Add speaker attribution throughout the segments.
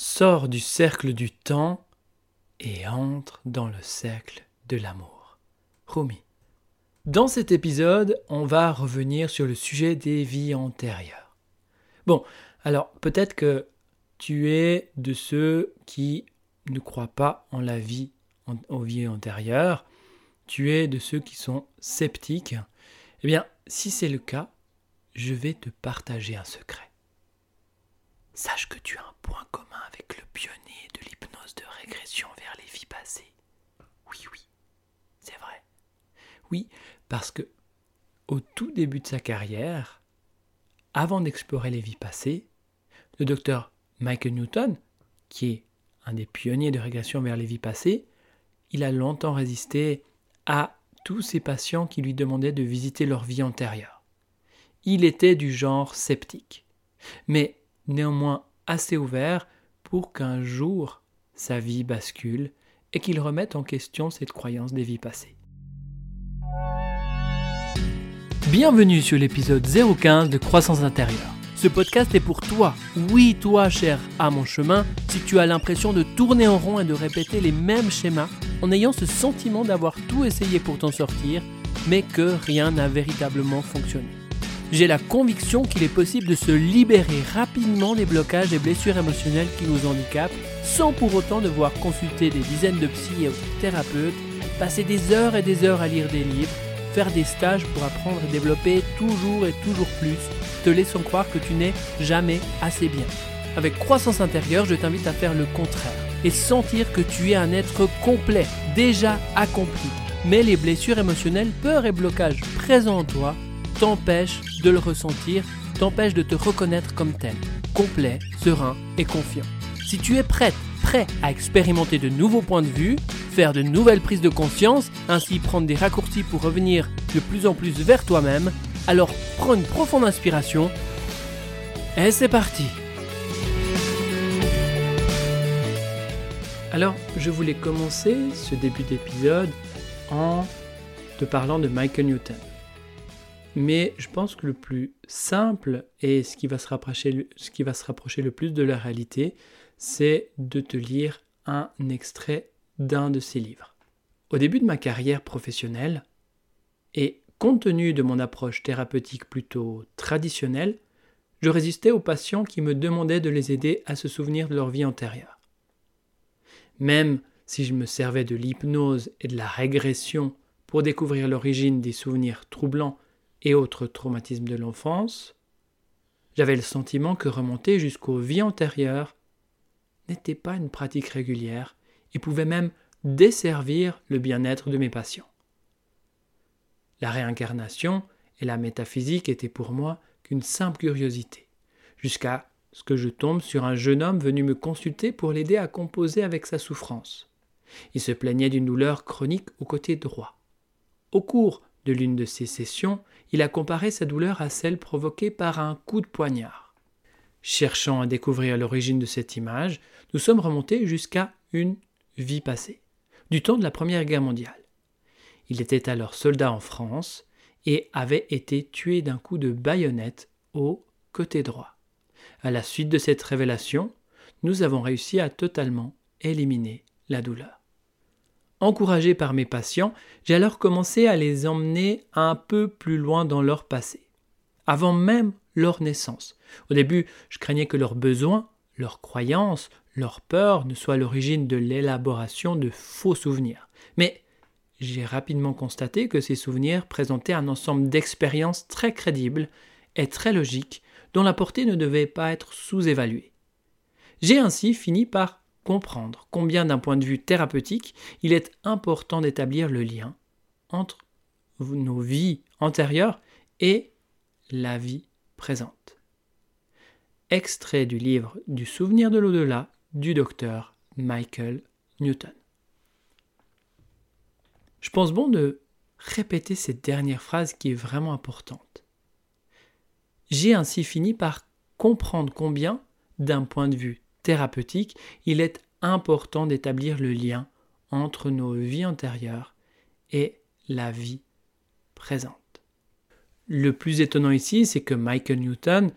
Speaker 1: sort du cercle du temps et entre dans le cercle de l'amour. Rumi. Dans cet épisode, on va revenir sur le sujet des vies antérieures. Bon, alors peut-être que tu es de ceux qui ne croient pas en la vie, aux vies antérieures, tu es de ceux qui sont sceptiques. Eh bien, si c'est le cas, je vais te partager un secret. Sache que tu as un point commun avec le pionnier de l'hypnose de régression vers les vies passées. Oui, oui, c'est vrai. Oui, parce que au tout début de sa carrière, avant d'explorer les vies passées, le docteur Michael Newton, qui est un des pionniers de régression vers les vies passées, il a longtemps résisté à tous ces patients qui lui demandaient de visiter leur vie antérieure. Il était du genre sceptique, mais néanmoins assez ouvert pour qu'un jour sa vie bascule et qu'il remette en question cette croyance des vies passées. Bienvenue sur l'épisode 015 de Croissance intérieure. Ce podcast est pour toi, oui toi cher à mon chemin, si tu as l'impression de tourner en rond et de répéter les mêmes schémas en ayant ce sentiment d'avoir tout essayé pour t'en sortir, mais que rien n'a véritablement fonctionné. J'ai la conviction qu'il est possible de se libérer rapidement des blocages et blessures émotionnelles qui nous handicapent, sans pour autant devoir consulter des dizaines de psy thérapeutes, passer des heures et des heures à lire des livres, faire des stages pour apprendre et développer toujours et toujours plus, te laissant croire que tu n'es jamais assez bien. Avec croissance intérieure, je t'invite à faire le contraire et sentir que tu es un être complet, déjà accompli. Mais les blessures émotionnelles, peurs et blocages présents en toi t'empêchent de le ressentir, t'empêchent de te reconnaître comme tel, complet, serein et confiant. Si tu es prête, prêt à expérimenter de nouveaux points de vue, faire de nouvelles prises de conscience, ainsi prendre des raccourcis pour revenir de plus en plus vers toi-même, alors prends une profonde inspiration et c'est parti Alors, je voulais commencer ce début d'épisode en te parlant de Michael Newton. Mais je pense que le plus simple et ce qui va se rapprocher, le plus de la réalité, c'est de te lire un extrait d'un de ses livres. Au début de ma carrière professionnelle, et compte tenu de mon approche thérapeutique plutôt traditionnelle, je résistais aux patients qui me demandaient de les aider à se souvenir de leur vie antérieure. Même si je me servais de l'hypnose et de la régression pour découvrir l'origine des souvenirs troublants et autres traumatismes de l'enfance, j'avais le sentiment que remonter jusqu'aux vies antérieures n'était pas une pratique régulière et pouvait même desservir le bien-être de mes patients. La réincarnation et la métaphysique étaient pour moi qu'une simple curiosité, jusqu'à ce que je tombe sur un jeune homme venu me consulter pour l'aider à composer avec sa souffrance. Il se plaignait d'une douleur chronique au côté droit. Au cours de l'une de ces sessions, il a comparé sa douleur à celle provoquée par un coup de poignard. Cherchant à découvrir l'origine de cette image, nous sommes remontés jusqu'à une vie passée, du temps de la Première Guerre mondiale. Il était alors soldat en France et avait été tué d'un coup de baïonnette au côté droit. À la suite de cette révélation, nous avons réussi à totalement éliminer la douleur. Encouragé par mes patients, j'ai alors commencé à les emmener un peu plus loin dans leur passé, avant même leur naissance. Au début, je craignais que leurs besoins, leurs croyances, leurs peurs ne soient l'origine de l'élaboration de faux souvenirs. Mais j'ai rapidement constaté que ces souvenirs présentaient un ensemble d'expériences très crédibles et très logiques dont la portée ne devait pas être sous-évaluée. J'ai ainsi fini par comprendre combien d'un point de vue thérapeutique il est important d'établir le lien entre nos vies antérieures et la vie présente. Extrait du livre Du souvenir de l'au-delà du docteur Michael Newton. Je pense bon de répéter cette dernière phrase qui est vraiment importante. J'ai ainsi fini par comprendre combien, d'un point de vue thérapeutique, il est important d'établir le lien entre nos vies antérieures et la vie présente. Le plus étonnant ici, c'est que Michael Newton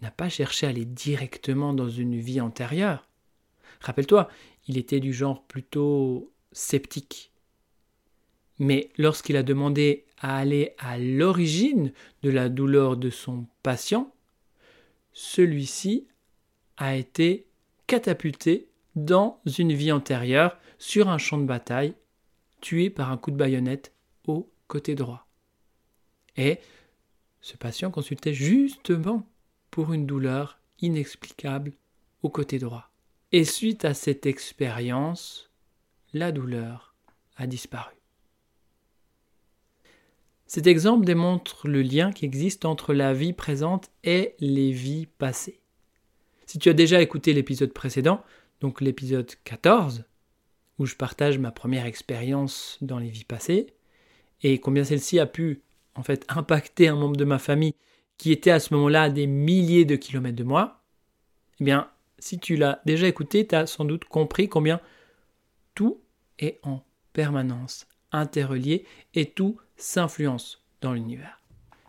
Speaker 1: n'a pas cherché à aller directement dans une vie antérieure. Rappelle-toi, il était du genre plutôt sceptique. Mais lorsqu'il a demandé à aller à l'origine de la douleur de son patient, celui-ci a été catapulté dans une vie antérieure sur un champ de bataille, tué par un coup de baïonnette au côté droit. Et ce patient consultait justement pour une douleur inexplicable au côté droit. Et suite à cette expérience, la douleur a disparu. Cet exemple démontre le lien qui existe entre la vie présente et les vies passées. Si tu as déjà écouté l'épisode précédent, donc l'épisode 14, où je partage ma première expérience dans les vies passées, et combien celle-ci a pu en fait impacter un membre de ma famille qui était à ce moment-là à des milliers de kilomètres de moi, eh bien, si tu l'as déjà écouté, tu as sans doute compris combien tout est en permanence interrelié et tout s'influence dans l'univers.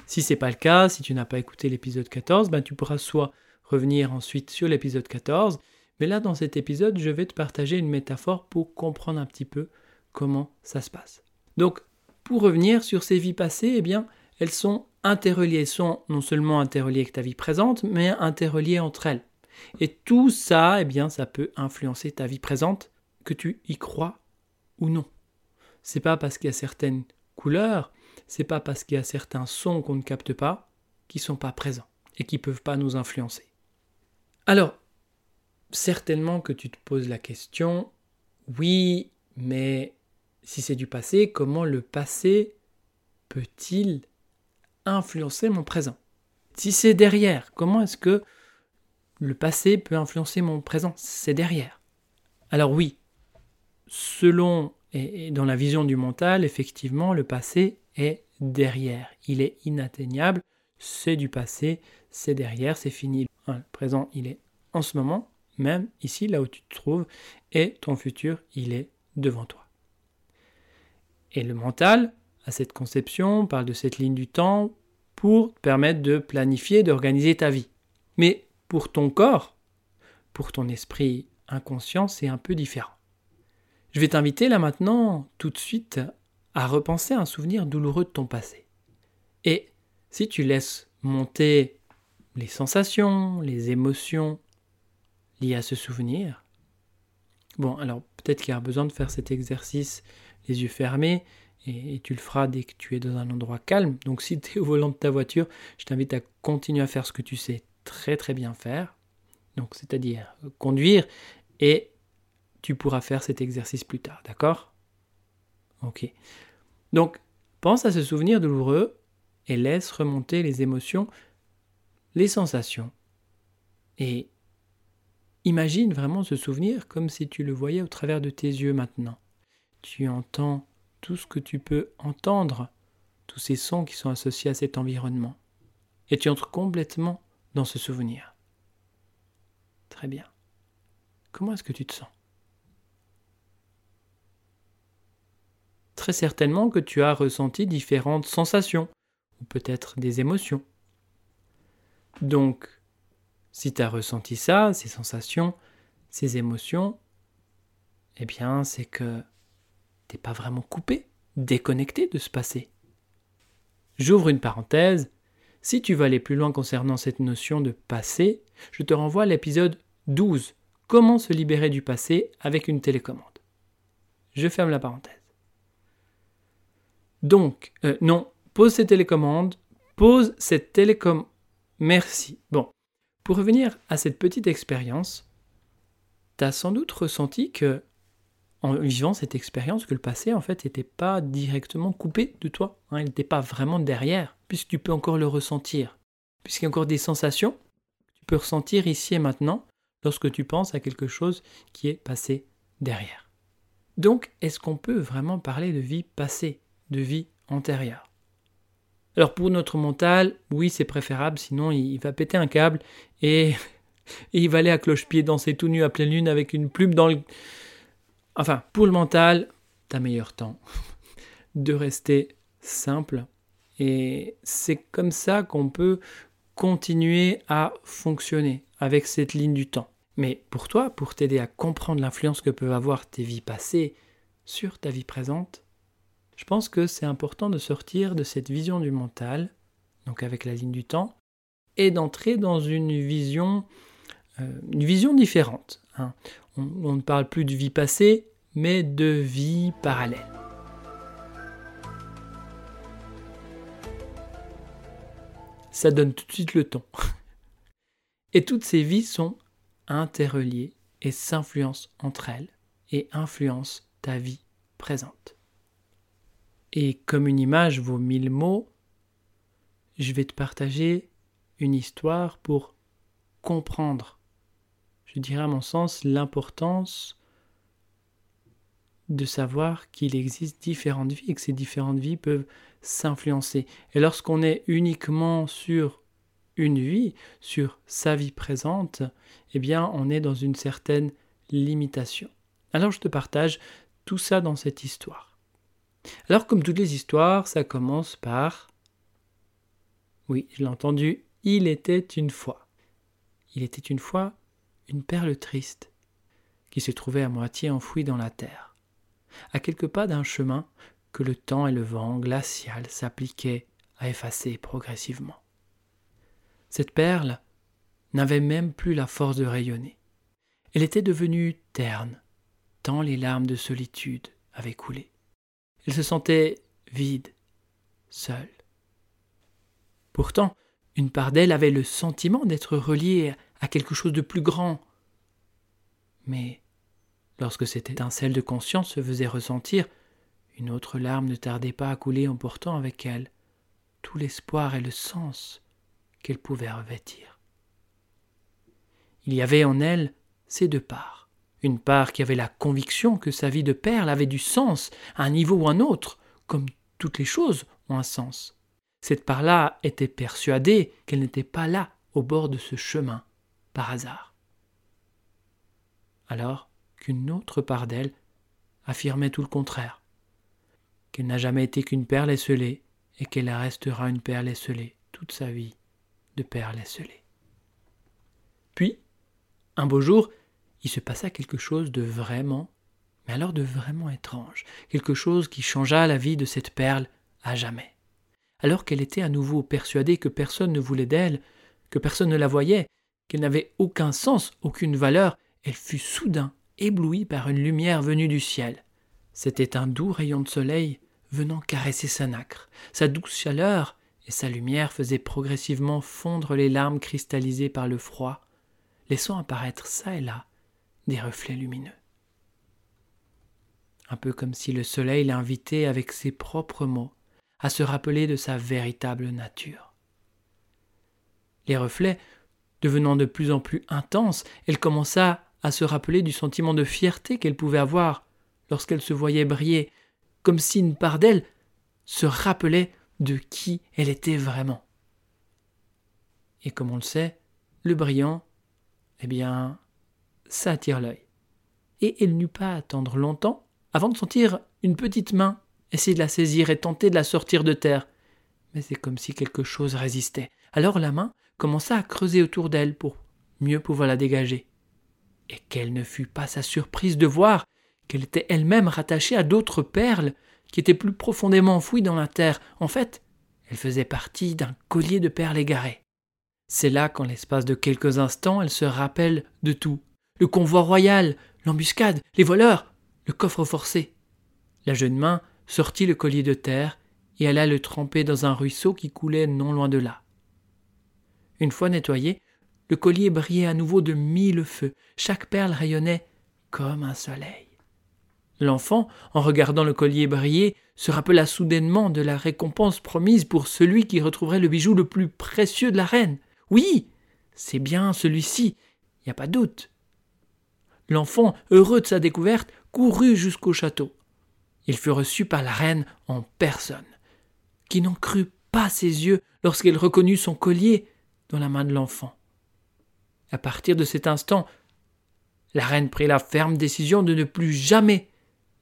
Speaker 1: Si ce n'est pas le cas, si tu n'as pas écouté l'épisode 14, ben tu pourras soit revenir ensuite sur l'épisode 14, mais là dans cet épisode, je vais te partager une métaphore pour comprendre un petit peu comment ça se passe. Donc, pour revenir sur ces vies passées, eh bien, elles sont interreliées, elles sont non seulement interreliées avec ta vie présente, mais interreliées entre elles. Et tout ça, eh bien, ça peut influencer ta vie présente, que tu y crois ou non. C'est pas parce qu'il y a certaines couleurs, c'est pas parce qu'il y a certains sons qu'on ne capte pas qui sont pas présents et qui peuvent pas nous influencer. Alors, certainement que tu te poses la question, oui, mais si c'est du passé, comment le passé peut-il influencer mon présent? Si c'est derrière, comment est-ce que le passé peut influencer mon présent? C'est derrière. Alors oui, selon et, dans la vision du mental, effectivement, le passé est derrière. Il est inatteignable, c'est du passé, c'est derrière, c'est fini. Le présent, il est en ce moment, même ici, là où tu te trouves, et ton futur, il est devant toi. Et le mental a cette conception, parle de cette ligne du temps pour te permettre de planifier, d'organiser ta vie. Mais pour ton corps, pour ton esprit inconscient, c'est un peu différent. Je vais t'inviter là maintenant, tout de suite, à repenser un souvenir douloureux de ton passé. Et si tu laisses monter les sensations, les émotions liées à ce souvenir, bon, alors peut-être qu'il y a besoin de faire cet exercice les yeux fermés, et, tu le feras dès que tu es dans un endroit calme. Donc si tu es au volant de ta voiture, je t'invite à continuer à faire ce que tu sais très très bien faire, donc c'est-à-dire conduire et tu pourras faire cet exercice plus tard, d'accord? Ok. Donc, pense à ce souvenir douloureux et laisse remonter les émotions, les sensations. Et imagine vraiment ce souvenir comme si tu le voyais au travers de tes yeux maintenant. Tu entends tout ce que tu peux entendre, tous ces sons qui sont associés à cet environnement. Et tu entres complètement dans ce souvenir. Très bien. Comment est-ce que tu te sens? Très certainement que tu as ressenti différentes sensations, ou peut-être des émotions. Donc, si tu as ressenti ça, ces sensations, ces émotions, eh bien, c'est que t'es pas vraiment coupé, déconnecté de ce passé. J'ouvre une parenthèse. Si tu veux aller plus loin concernant cette notion de passé, je te renvoie à l'épisode 12, Comment se libérer du passé avec une télécommande. Je ferme la parenthèse. Donc, euh, non, pose ces télécommandes, pose cette télécommande. Merci. Bon, pour revenir à cette petite expérience, tu as sans doute ressenti que, en vivant cette expérience, que le passé, en fait, n'était pas directement coupé de toi. Hein, il n'était pas vraiment derrière, puisque tu peux encore le ressentir. Puisqu'il y a encore des sensations que tu peux ressentir ici et maintenant lorsque tu penses à quelque chose qui est passé derrière. Donc, est-ce qu'on peut vraiment parler de vie passée de vie antérieure? Alors pour notre mental, oui c'est préférable, sinon il va péter un câble et, il va aller à cloche-pied danser tout nu à pleine lune avec une plume dans le... Enfin, pour le mental, t'as meilleur temps de rester simple. Et c'est comme ça qu'on peut continuer à fonctionner avec cette ligne du temps. Mais pour toi, pour t'aider à comprendre l'influence que peuvent avoir tes vies passées sur ta vie présente, je pense que c'est important de sortir de cette vision du mental, donc avec la ligne du temps, et d'entrer dans une vision, euh, différente. Hein. On, on ne parle plus de vie passée, mais de vie parallèle. Ça donne tout de suite le ton. Et toutes ces vies sont interreliées et s'influencent entre elles et influencent ta vie présente. Et comme une image vaut mille mots, je vais te partager une histoire pour comprendre, je dirais à mon sens, l'importance de savoir qu'il existe différentes vies et que ces différentes vies peuvent s'influencer. Et lorsqu'on est uniquement sur une vie, sur sa vie présente, eh bien on est dans une certaine limitation. Alors je te partage tout ça dans cette histoire. Alors comme toutes les histoires, ça commence par... Oui, je l'ai entendu, il était une fois. Il était une fois une perle triste qui se trouvait à moitié enfouie dans la terre, à quelques pas d'un chemin que le temps et le vent glacial s'appliquaient à effacer progressivement. Cette perle n'avait même plus la force de rayonner. Elle était devenue terne, tant les larmes de solitude avaient coulé. Elle se sentait vide, seule. Pourtant, une part d'elle avait le sentiment d'être reliée à quelque chose de plus grand. Mais lorsque cette étincelle de conscience se faisait ressentir, une autre larme ne tardait pas à couler en portant avec elle tout l'espoir et le sens qu'elle pouvait revêtir. Il y avait en elle ces deux parts. Une part qui avait la conviction que sa vie de perle avait du sens à un niveau ou un autre, comme toutes les choses ont un sens. Cette part-là était persuadée qu'elle n'était pas là, au bord de ce chemin, par hasard. Alors qu'une autre part d'elle affirmait tout le contraire qu'elle n'a jamais été qu'une perle esselée, et qu'elle restera une perle esselée toute sa vie de perle esselée. Puis, un beau jour, il se passa quelque chose de vraiment, mais alors de vraiment étrange, quelque chose qui changea la vie de cette perle à jamais. Alors qu'elle était à nouveau persuadée que personne ne voulait d'elle, que personne ne la voyait, qu'elle n'avait aucun sens, aucune valeur, elle fut soudain éblouie par une lumière venue du ciel. C'était un doux rayon de soleil venant caresser sa nacre. Sa douce chaleur et sa lumière faisaient progressivement fondre les larmes cristallisées par le froid, laissant apparaître çà et là des reflets lumineux. Un peu comme si le soleil l'invitait avec ses propres mots à se rappeler de sa véritable nature. Les reflets devenant de plus en plus intenses, elle commença à se rappeler du sentiment de fierté qu'elle pouvait avoir lorsqu'elle se voyait briller, comme si une part d'elle se rappelait de qui elle était vraiment. Et comme on le sait, le brillant, eh bien, ça attire l'œil. Et elle n'eut pas à attendre longtemps avant de sentir une petite main essayer de la saisir et tenter de la sortir de terre. Mais c'est comme si quelque chose résistait. Alors la main commença à creuser autour d'elle pour mieux pouvoir la dégager. Et quelle ne fut pas sa surprise de voir qu'elle était elle-même rattachée à d'autres perles qui étaient plus profondément enfouies dans la terre. En fait, elle faisait partie d'un collier de perles égarées. C'est là qu'en l'espace de quelques instants, elle se rappelle de tout. Le convoi royal, l'embuscade, les voleurs, le coffre forcé. La jeune main sortit le collier de terre et alla le tremper dans un ruisseau qui coulait non loin de là. Une fois nettoyé, le collier brillait à nouveau de mille feux, chaque perle rayonnait comme un soleil. L'enfant, en regardant le collier briller, se rappela soudainement de la récompense promise pour celui qui retrouverait le bijou le plus précieux de la reine. Oui, c'est bien celui-ci, il n'y a pas doute. L'enfant, heureux de sa découverte, courut jusqu'au château. Il fut reçu par la reine en personne, qui n'en crut pas ses yeux lorsqu'elle reconnut son collier dans la main de l'enfant. À partir de cet instant, la reine prit la ferme décision de ne plus jamais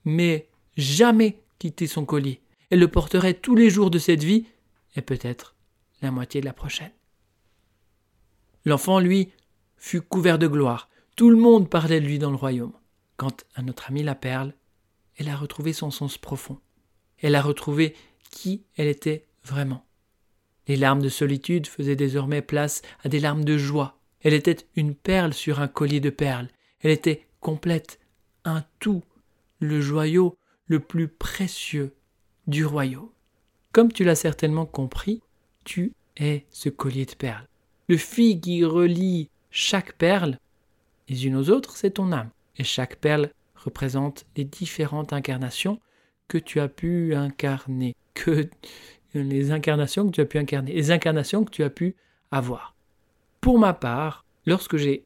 Speaker 1: mais jamais quitter son collier. Elle le porterait tous les jours de cette vie, et peut-être la moitié de la prochaine. L'enfant, lui, fut couvert de gloire. Tout le monde parlait de lui dans le royaume. Quand à notre amie la perle, elle a retrouvé son sens profond. Elle a retrouvé qui elle était vraiment. Les larmes de solitude faisaient désormais place à des larmes de joie. Elle était une perle sur un collier de perles. Elle était complète, un tout, le joyau le plus précieux du royaume. Comme tu l'as certainement compris, tu es ce collier de perles. Le fil qui relie chaque perle les unes aux autres, c'est ton âme. Et chaque perle représente les différentes incarnations que tu as pu incarner, que les incarnations que tu as pu incarner, les incarnations que tu as pu avoir. Pour ma part, lorsque j'ai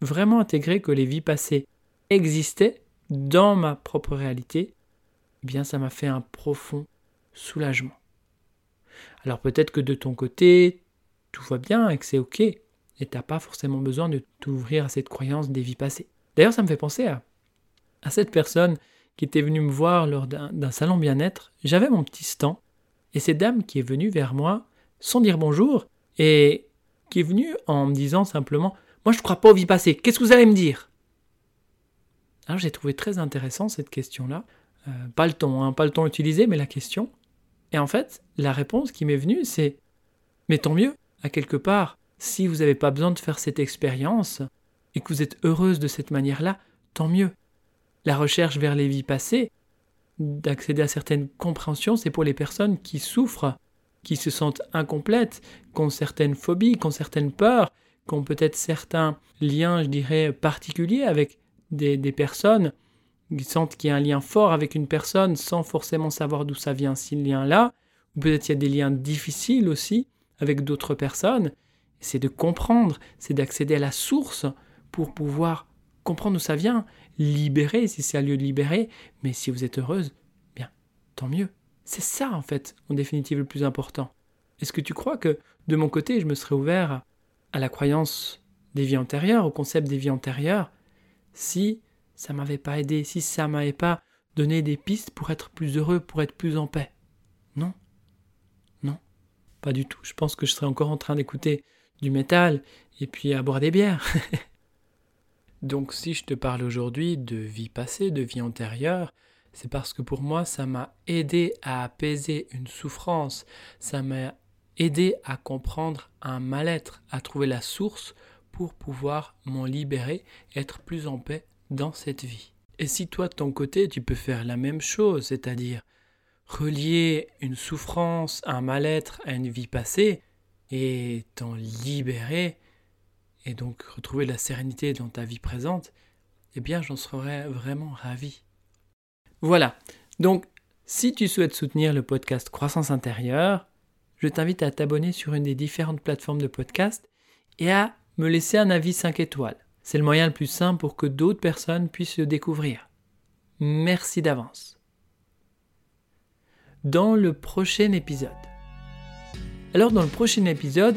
Speaker 1: vraiment intégré que les vies passées existaient dans ma propre réalité, eh bien ça m'a fait un profond soulagement. Alors peut-être que de ton côté, tout va bien et que c'est ok, et t'as pas forcément besoin de t'ouvrir à cette croyance des vies passées. D'ailleurs, ça me fait penser à, à cette personne qui était venue me voir lors d'un salon bien-être. J'avais mon petit stand, et cette dame qui est venue vers moi sans dire bonjour, et qui est venue en me disant simplement Moi, je crois pas aux vies passées, qu'est-ce que vous allez me dire? Alors, j'ai trouvé très intéressant cette question-là. Euh, pas le ton, hein, pas le ton utilisé, mais la question. Et en fait, la réponse qui m'est venue, c'est Mais tant mieux, à quelque part, si vous n'avez pas besoin de faire cette expérience, et que vous êtes heureuse de cette manière-là, tant mieux. La recherche vers les vies passées, d'accéder à certaines compréhensions, c'est pour les personnes qui souffrent, qui se sentent incomplètes, qui ont certaines phobies, qui ont certaines peurs, qui ont peut-être certains liens, je dirais, particuliers avec des, personnes, qui sentent qu'il y a un lien fort avec une personne sans forcément savoir d'où ça vient, ce lien-là, ou peut-être il y a des liens difficiles aussi avec d'autres personnes. C'est de comprendre, c'est d'accéder à la source pour pouvoir comprendre d'où ça vient, libérer si c'est un lieu de libérer, mais si vous êtes heureuse, bien, tant mieux. C'est ça en fait, en définitive, le plus important. Est-ce que tu crois que de mon côté, je me serais ouvert à la croyance des vies antérieures, au concept des vies antérieures, si ça m'avait pas aidé, si ça m'avait pas donné des pistes pour être plus heureux, pour être plus en paix? Non. Non. Pas du tout. Je pense que je serais encore en train d'écouter du métal et puis à boire des bières. Donc si je te parle aujourd'hui de vie passée, de vie antérieure, c'est parce que pour moi ça m'a aidé à apaiser une souffrance, ça m'a aidé à comprendre un mal-être, à trouver la source pour pouvoir m'en libérer, être plus en paix dans cette vie. Et si toi de ton côté tu peux faire la même chose, c'est-à-dire relier une souffrance, un mal-être à une vie passée, et t'en libérer, et donc retrouver la sérénité dans ta vie présente, eh bien j'en serais vraiment ravi. Voilà, donc si tu souhaites soutenir le podcast Croissance intérieure, je t'invite à t'abonner sur une des différentes plateformes de podcast et à me laisser un avis 5 étoiles. C'est le moyen le plus simple pour que d'autres personnes puissent le découvrir. Merci d'avance. Dans le prochain épisode. Alors dans le prochain épisode,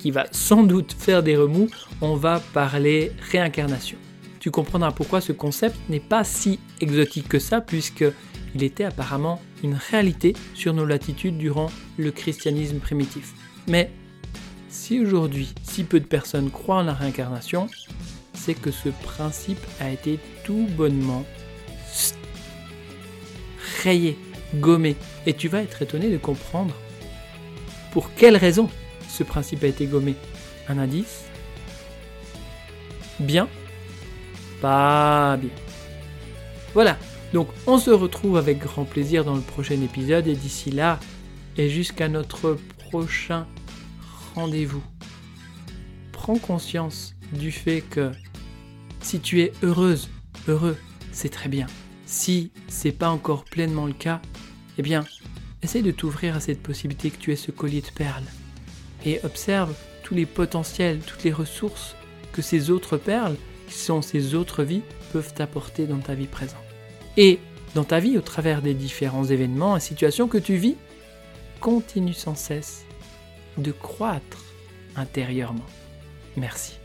Speaker 1: qui va sans doute faire des remous, on va parler réincarnation. Tu comprendras pourquoi ce concept n'est pas si exotique que ça, puisqu'il était apparemment une réalité sur nos latitudes durant le christianisme primitif. Mais si aujourd'hui si peu de personnes croient en la réincarnation, c'est que ce principe a été tout bonnement rayé, gommé. Et tu vas être étonné de comprendre pour quelle raison ce principe a été gommé. Un indice Bien Pas bien. Voilà, donc on se retrouve avec grand plaisir dans le prochain épisode et d'ici là, et jusqu'à notre prochain rendez-vous, prends conscience du fait que si tu es heureuse, heureux, c'est très bien. Si c'est pas encore pleinement le cas, eh bien, essaye de t'ouvrir à cette possibilité que tu aies ce collier de perles et observe tous les potentiels, toutes les ressources que ces autres perles, qui sont ces autres vies, peuvent t'apporter dans ta vie présente. Et dans ta vie, au travers des différents événements et situations que tu vis, continue sans cesse de croître intérieurement. Merci.